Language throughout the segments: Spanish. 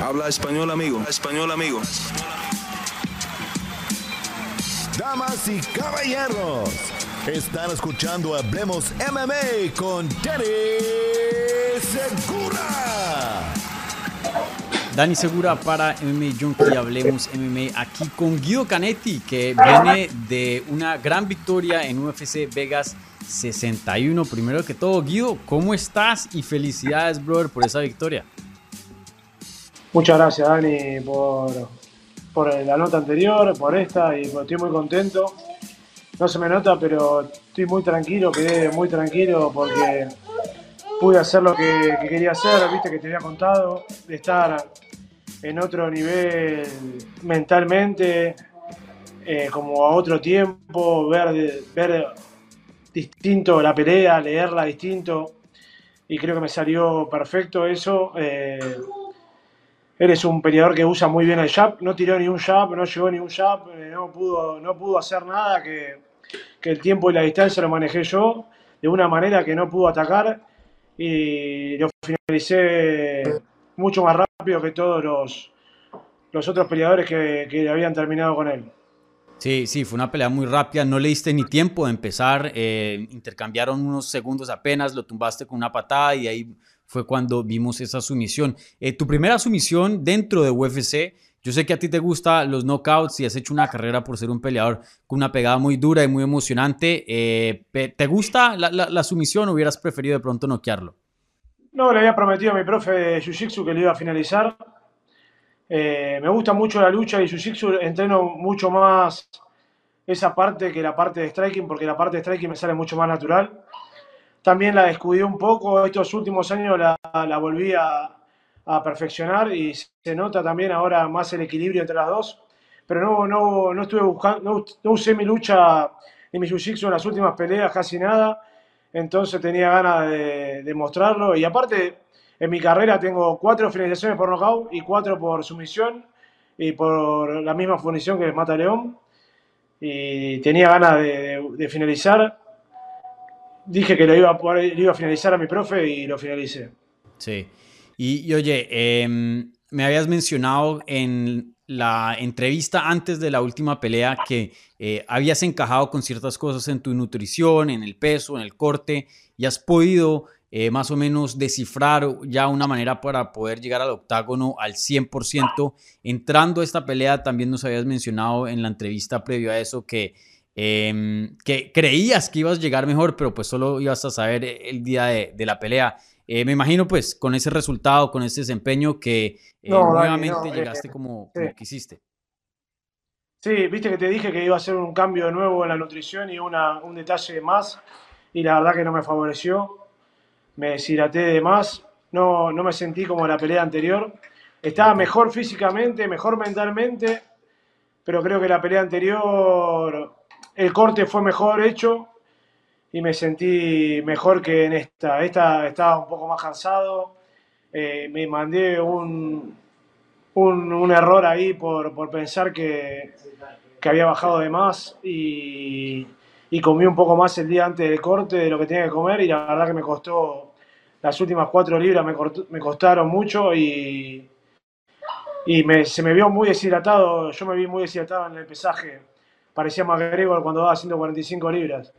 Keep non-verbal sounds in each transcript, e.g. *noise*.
Habla español, amigo. Español, amigo. Damas y caballeros, están escuchando Hablemos MMA con Danny Segura. Dani Segura para MMA Junkie, hablemos MMA aquí con Guido Canetti, que viene de una gran victoria en UFC Vegas 61. Primero que todo, Guido, ¿cómo estás? Y felicidades, brother, por esa victoria. Muchas gracias, Dani, por, por la nota anterior, por esta, y estoy muy contento. No se me nota, pero estoy muy tranquilo, quedé muy tranquilo porque pude hacer lo que, quería hacer, viste que te había contado, de estar en otro nivel mentalmente, eh, como a otro tiempo, ver, ver distinto la pelea, leerla distinto, y creo que me salió perfecto eso. Eh, Eres un peleador que usa muy bien el jab, no tiró ni un jab, no llegó ni un jab, eh, no pudo, no pudo hacer nada, que, el tiempo y la distancia lo manejé yo de una manera que no pudo atacar y lo finalicé mucho más rápido que todos los, los otros peleadores que, que habían terminado con él. Sí, sí, fue una pelea muy rápida, no le diste ni tiempo de empezar, eh, intercambiaron unos segundos apenas, lo tumbaste con una patada y ahí fue cuando vimos esa sumisión. Eh, tu primera sumisión dentro de UFC, yo sé que a ti te gustan los knockouts y has hecho una carrera por ser un peleador con una pegada muy dura y muy emocionante. Eh, ¿Te gusta la, sumisión o hubieras preferido de pronto noquearlo? No, le había prometido a mi profe de Jiu-Jitsu que lo iba a finalizar. Eh, me gusta mucho la lucha y Jiu-Jitsu entreno mucho más esa parte que la parte de striking, porque la parte de striking me sale mucho más natural. También la descuidé un poco, estos últimos años la, la volví a, perfeccionar y se nota también ahora más el equilibrio entre las dos. Pero no, no, no estuve buscando, no, usé mi lucha ni mi jiu-jitsu en las últimas peleas, casi nada. Entonces tenía ganas de, de, mostrarlo. Y aparte, en mi carrera tengo cuatro finalizaciones por knockout y cuatro por sumisión y por la misma función que Mata León. Y tenía ganas de, de finalizar dije que lo iba, a iba a finalizar a mi profe y lo finalicé. Sí. Y, oye, em, me habías mencionado en la entrevista antes de la última pelea que eh, habías encajado con ciertas cosas en tu nutrición, en el peso, en el corte, y has podido eh, más o menos descifrar ya una manera para poder llegar al octágono al 100%. Entrando a esta pelea, también nos habías mencionado en la entrevista previo a eso que Em, que creías que ibas a llegar mejor, pero pues solo ibas a saber el día de, la pelea. Eh, me imagino pues con ese resultado, con ese desempeño que eh, nuevamente llegaste como, quisiste. Sí, viste que te dije que iba a ser un cambio de nuevo en la nutrición y una, un detalle más y la verdad que no me favoreció. Me deshidraté de más, no, no me sentí como la pelea anterior. Estaba mejor físicamente, mejor mentalmente, pero creo que la pelea anterior el corte fue mejor hecho y me sentí mejor que en esta. Esta estaba un poco más cansado, eh, me mandé un, un, error ahí por, pensar que, había bajado de más y, comí un poco más el día antes del corte de lo que tenía que comer y la verdad que me costó, las últimas cuatro libras me, costaron mucho y, y se me vio muy deshidratado, yo me vi muy deshidratado en el pesaje parecía más Gregor cuando daba 145 libras.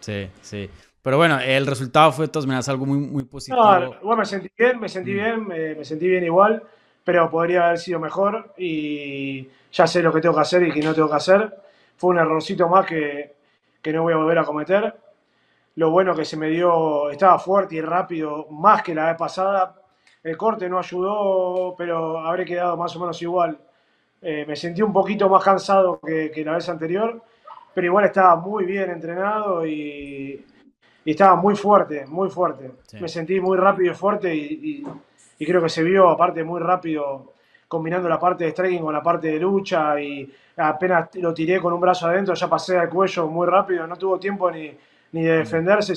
Sí, sí. Pero bueno, el resultado fue de todas maneras algo muy, muy positivo. No, me sentí bien, me sentí mm. bien, me, sentí bien igual, pero podría haber sido mejor y ya sé lo que tengo que hacer y que no tengo que hacer. Fue un errorcito más que, que no voy a volver a cometer. Lo bueno que se me dio, estaba fuerte y rápido, más que la vez pasada. El corte no ayudó, pero habré quedado más o menos igual. Eh, me sentí un poquito más cansado que, la vez anterior, pero igual estaba muy bien entrenado y, estaba muy fuerte, muy fuerte. Me sentí muy rápido y fuerte y, creo que se vio aparte muy rápido combinando la parte de striking con la parte de lucha y apenas lo tiré con un brazo adentro, ya pasé al cuello muy rápido, no tuvo tiempo ni, ni de defenderse,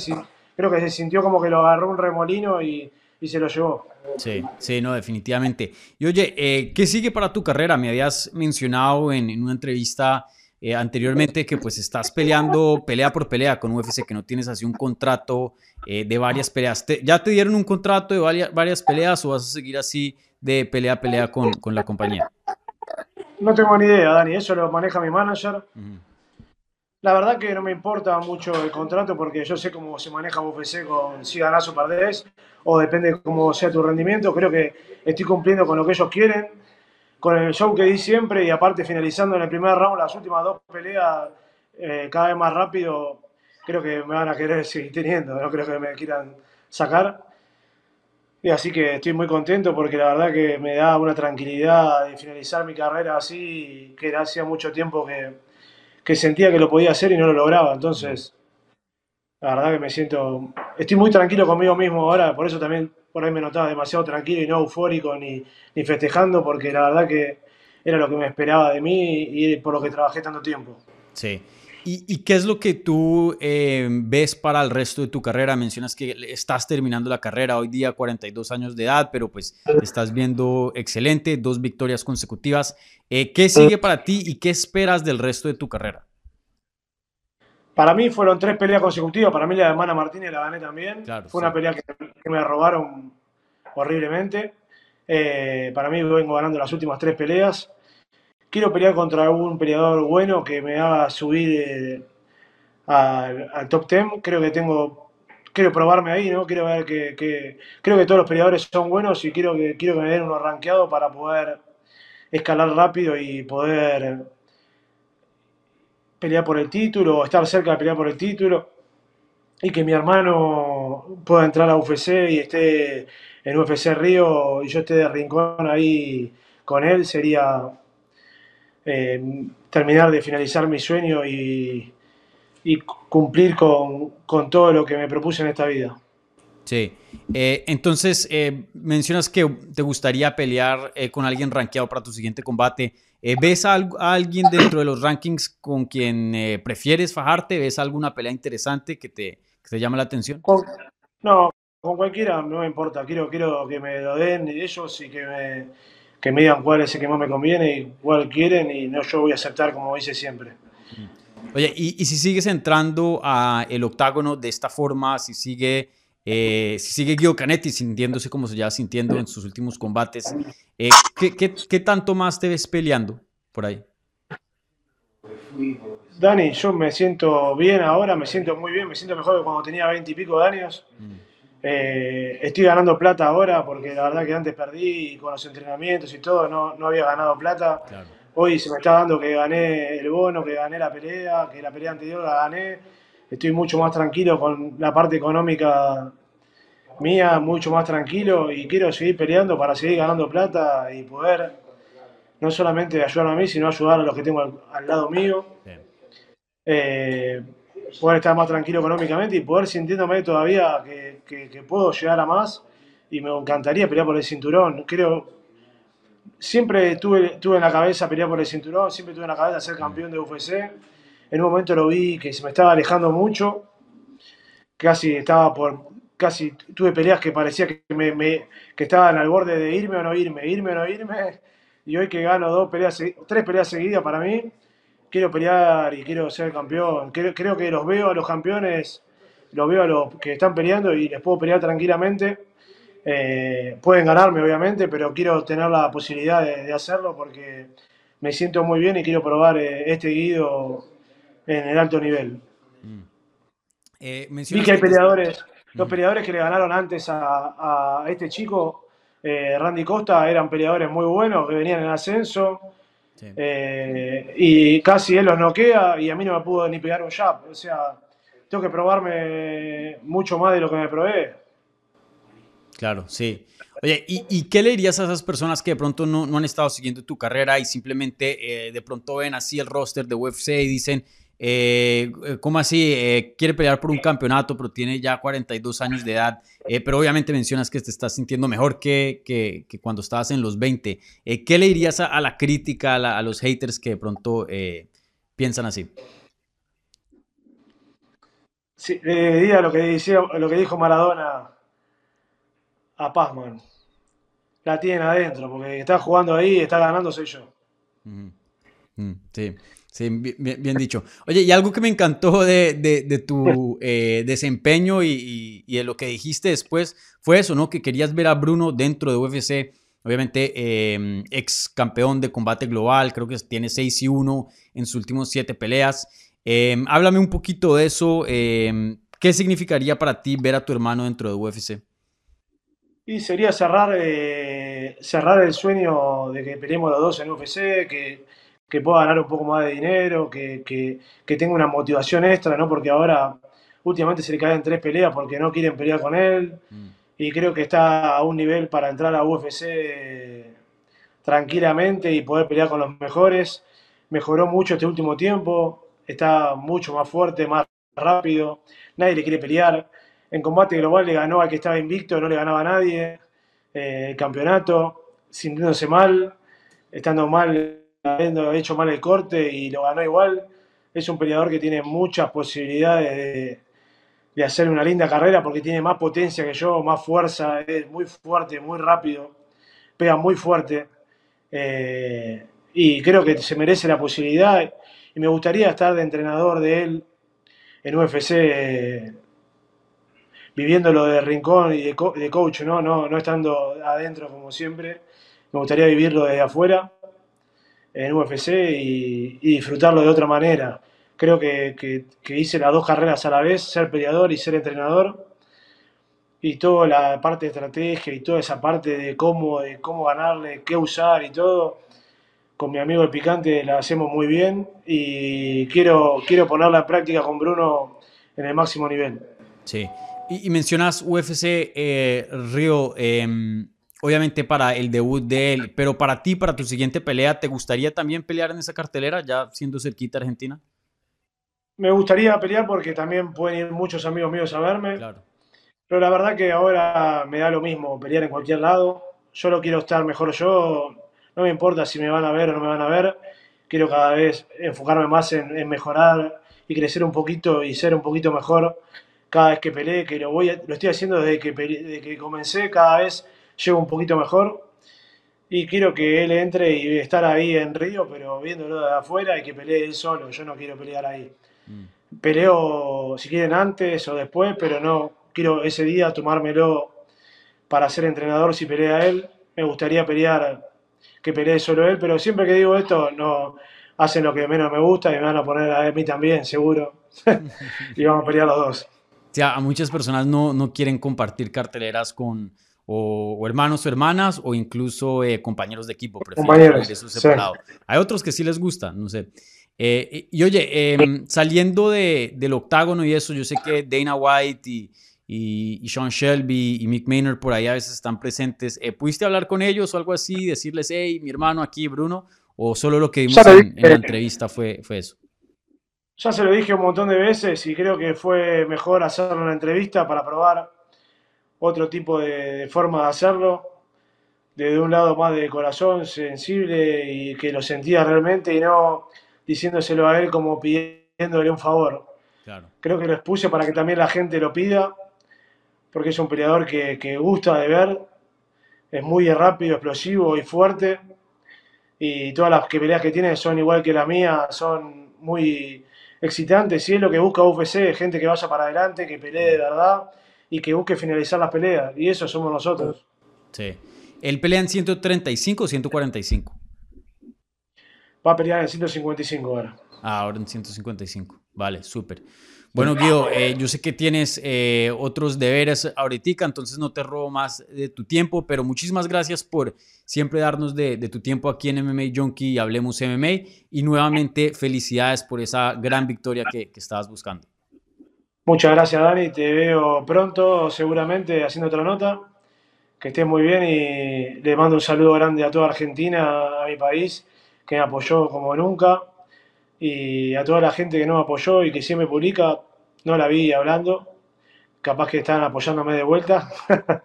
creo que se sintió como que lo agarró un remolino y, y se lo llevó. Sí, sí, no, definitivamente. Y oye, eh, ¿qué sigue para tu carrera? Me habías mencionado en, una entrevista eh, anteriormente que pues estás peleando pelea por pelea con UFC, que no tienes así un contrato eh, de varias peleas. ¿Ya te dieron un contrato de varias, varias, peleas o vas a seguir así de pelea a pelea con, con la compañía? No tengo ni idea, Dani, eso lo maneja mi manager. La verdad que no me importa mucho el contrato porque yo sé cómo se maneja UFC con si ganás o perdés, depende de cómo sea tu rendimiento. Creo que estoy cumpliendo con lo que ellos quieren, con el show que di siempre y aparte finalizando en el primer round las últimas dos peleas eh, cada vez más rápido, creo que me van a querer seguir teniendo, no creo que me quieran sacar. Y así que estoy muy contento porque la verdad que me da una tranquilidad de finalizar mi carrera así, que hacía mucho tiempo que, que sentía que lo podía hacer y no lo lograba. Entonces, la verdad que me siento, estoy muy tranquilo conmigo mismo ahora, por eso también por ahí me notaba demasiado tranquilo y no eufórico ni, ni festejando, porque la verdad que era lo que me esperaba de mí y por lo que trabajé tanto tiempo. Sí. ¿Y, qué es lo que tú eh, ves para el resto de tu carrera? Mencionas que estás terminando la carrera hoy día, 42 años de edad, pero pues estás viendo excelente, dos victorias consecutivas. Eh, ¿Qué sigue para ti y qué esperas del resto de tu carrera? Para mí fueron tres peleas consecutivas. Para mí la de Mana Martínez la gané también. Fue una pelea que, me robaron horriblemente. Eh, para mí vengo ganando las últimas tres peleas. Quiero pelear contra un peleador bueno que me haga subir al, top 10. Creo que tengo. Quiero probarme ahí, ¿no? Quiero ver que, Creo que todos los peleadores son buenos y quiero que, quiero que me den uno rankeado para poder escalar rápido y poder pelear por el título o estar cerca de pelear por el título y que mi hermano pueda entrar a UFC y esté en UFC Río y yo esté de rincón ahí con él sería eh, terminar de finalizar mi sueño y, y cumplir con, con, todo lo que me propuse en esta vida. Sí, eh, entonces eh, mencionas que te gustaría pelear con alguien rankeado para tu siguiente combate. Eh, ¿Ves a, alguien dentro de los rankings con quien eh, prefieres fajarte? ¿Ves alguna pelea interesante que te, que te llama la atención? no, con cualquiera no me importa. Quiero, quiero que me lo den ellos y que me, que me digan cuál es el que más me conviene y cuál quieren y no yo voy a aceptar como hice siempre. Oye, y, y si sigues entrando a el octágono de esta forma, si sigue eh, si sigue Guido Canetti sintiéndose como se lleva sintiendo en sus últimos combates, eh, ¿qué, tanto más te ves peleando por ahí? Dani, yo me siento bien ahora, me siento muy bien, me siento mejor que cuando tenía 20 y pico de años. Mm. Eh, estoy ganando plata ahora porque la verdad que antes perdí con los entrenamientos y todo, no, no había ganado plata. Hoy se me está dando que gané el bono, que gané la pelea, que la pelea anterior la gané estoy mucho más tranquilo con la parte económica mía, mucho más tranquilo y quiero seguir peleando para seguir ganando plata y poder no solamente ayudar a mí, sino ayudar a los que tengo al, lado mío. Eh, poder estar más tranquilo económicamente y poder sintiéndome todavía que, que, puedo llegar a más y me encantaría pelear por el cinturón. Creo, siempre tuve, tuve en la cabeza pelear por el cinturón, siempre tuve en la cabeza ser campeón de UFC en un momento lo vi que se me estaba alejando mucho, casi estaba por, casi tuve peleas que parecía que, me, que estaban al borde de irme o no irme, irme o no irme, y hoy que gano dos peleas, tres peleas seguidas para mí, quiero pelear y quiero ser campeón. Creo, creo que los veo a los campeones, los veo a los que están peleando y les puedo pelear tranquilamente. Eh, pueden ganarme, obviamente, pero quiero tener la posibilidad de, hacerlo porque me siento muy bien y quiero probar eh, este guido en el alto nivel. Mm. Eh, Vi que hay peleadores, los mm. peleadores que le ganaron antes a, este chico, Randy Costa, eran peleadores muy buenos, que venían en ascenso. Eh, y casi él los noquea y a mí no me pudo ni pegar un jab. O sea, tengo que probarme mucho más de lo que me probé. Claro, sí. Oye, ¿y, qué le dirías a esas personas que de pronto no, no han estado siguiendo tu carrera y simplemente de pronto ven así el roster de UFC y dicen, eh, ¿Cómo así? Eh, quiere pelear por un campeonato, pero tiene ya 42 años de edad. Eh, pero obviamente mencionas que te estás sintiendo mejor que, que, cuando estabas en los 20. Eh, ¿Qué le dirías a, la crítica, a, los haters que de pronto piensan así? Sí, le diría lo que, decía, lo que dijo Maradona a Pazman. La tienen adentro, porque está jugando ahí, está ganando, soy yo. Mm, sí. Sí, bien, dicho. Oye, y algo que me encantó de, de, tu eh, desempeño y, y, de lo que dijiste después fue eso, ¿no? Que querías ver a Bruno dentro de UFC. obviamente eh, ex campeón de combate global, creo que tiene 6 y 1 en sus últimos 7 peleas. Eh, háblame un poquito de eso. Eh, ¿Qué significaría para ti ver a tu hermano dentro de UFC? Y sería cerrar, eh, cerrar el sueño de que peleemos los dos en UFC, que, que pueda ganar un poco más de dinero, que, que, que tenga una motivación extra, ¿no? Porque ahora últimamente se le caen tres peleas porque no quieren pelear con él. Mm. Y creo que está a un nivel para entrar a UFC tranquilamente y poder pelear con los mejores. Mejoró mucho este último tiempo, está mucho más fuerte, más rápido, nadie le quiere pelear. En combate global le ganó al que estaba invicto, no le ganaba a nadie. Eh, el campeonato, sintiéndose mal, estando mal, habiendo hecho mal el corte y lo ganó igual. Es un peleador que tiene muchas posibilidades de, hacer una linda carrera porque tiene más potencia que yo, más fuerza, es muy fuerte, muy rápido, pega muy fuerte. Eh, y creo que se merece la posibilidad y me gustaría estar de entrenador de él en UFC eh, viviéndolo de rincón y de coach, ¿no? ¿no? No estando adentro como siempre. Me gustaría vivirlo desde afuera en UFC y, disfrutarlo de otra manera. Creo que, que- que hice las dos carreras a la vez, ser peleador y ser entrenador. Y toda la parte de estrategia y toda esa parte de cómo, de cómo ganarle, qué usar y todo, con mi amigo el picante la hacemos muy bien y quiero, quiero ponerla en práctica con Bruno en el máximo nivel. Sí. Y, y mencionas UFC, eh, Río, em, obviamente para el debut de él, pero para ti, para tu siguiente pelea, ¿te gustaría también pelear en esa cartelera, ya siendo cerquita Argentina? Me gustaría pelear porque también pueden ir muchos amigos míos a verme, Claro. pero la verdad que ahora me da lo mismo pelear en cualquier lado. Yo lo quiero estar mejor yo, no me importa si me van a ver o no me van a ver. Quiero cada vez enfocarme más en, en mejorar y crecer un poquito y ser un poquito mejor cada vez que peleé, que lo, voy a- lo estoy haciendo desde que, pele- desde que comencé, cada vez llego un poquito mejor. Y quiero que él entre y estar ahí en Río, pero viéndolo de afuera y que pelee él solo. Yo no quiero pelear ahí Mm. peleo si quieren antes o después, pero no quiero ese día tomármelo para ser entrenador si pelea él. Me gustaría pelear que pelee solo él, pero siempre que digo esto no hacen lo que menos me gusta y me van a poner a mí también, seguro. *laughs* y vamos a pelear los dos. O sea, a muchas personas no, no quieren compartir carteleras con o, o hermanos o hermanas o incluso eh, compañeros de equipo. Compañeros, eso sí. separado. Hay otros que sí les gusta, no sé. Eh, y y oye, em, saliendo de, del octágono y eso, yo sé que Dana White y, y, y Sean Shelby y Mick Maynard por ahí a veces están presentes. Eh, ¿Pudiste hablar con ellos o algo así? Decirles, hey, mi hermano aquí, Bruno. ¿O solo lo que vimos en, en la entrevista fue, fue eso? Ya se lo dije un montón de veces y creo que fue mejor hacerlo una entrevista para probar otro tipo de, forma de hacerlo, desde un lado más de corazón, sensible y que lo sentía realmente y no diciéndoselo a él como pidiéndole un favor. Claro. Creo que lo expuse para que también la gente lo pida, porque es un peleador que, que gusta de ver, es muy rápido, explosivo y fuerte, y todas las que peleas que tiene son igual que la mía, son muy excitantes, y es lo que busca UFC, gente que vaya para adelante, que pelee de verdad y que busque finalizar las peleas, y eso somos nosotros. Sí. ¿Él pelea en 135 o 145? Va a pelear en 155 ahora. Ah, ahora en 155. Vale, súper. Bueno, Guido, eh, yo sé que tienes eh, otros deberes ahorita, entonces no te robo más de tu tiempo, pero muchísimas gracias por siempre darnos de, de tu tiempo aquí en MMA Junkie y Hablemos MMA. Y nuevamente, felicidades por esa gran victoria que, que estabas buscando. Muchas gracias, Dani. Te veo pronto, seguramente, haciendo otra nota. Que estés muy bien y le mando un saludo grande a toda Argentina, a mi país, que me apoyó como nunca. Y a toda la gente que no me apoyó y que siempre publica, no la vi hablando. Capaz que están apoyándome de vuelta. *laughs*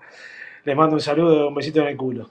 Les mando un saludo, un besito en el culo.